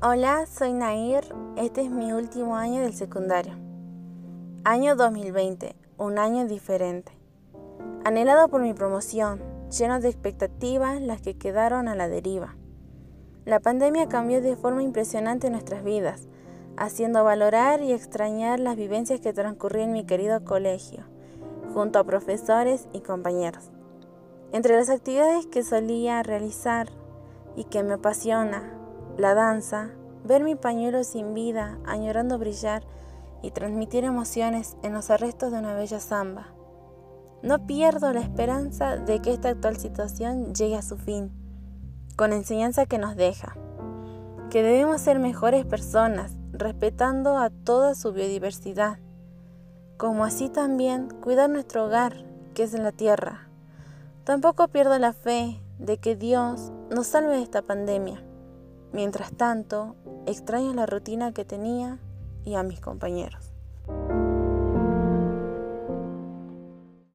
Hola, soy Nair. Este es mi último año del secundario. Año 2020, un año diferente. Anhelado por mi promoción, lleno de expectativas, las que quedaron a la deriva. La pandemia cambió de forma impresionante nuestras vidas, haciendo valorar y extrañar las vivencias que transcurrí en mi querido colegio, junto a profesores y compañeros. Entre las actividades que solía realizar y que me apasiona, la danza, ver mi pañuelo sin vida, añorando brillar y transmitir emociones en los arrestos de una bella samba. No pierdo la esperanza de que esta actual situación llegue a su fin, con enseñanza que nos deja, que debemos ser mejores personas, respetando a toda su biodiversidad, como así también cuidar nuestro hogar, que es en la tierra. Tampoco pierdo la fe de que Dios nos salve de esta pandemia Mientras tanto, extraño la rutina que tenía y a mis compañeros.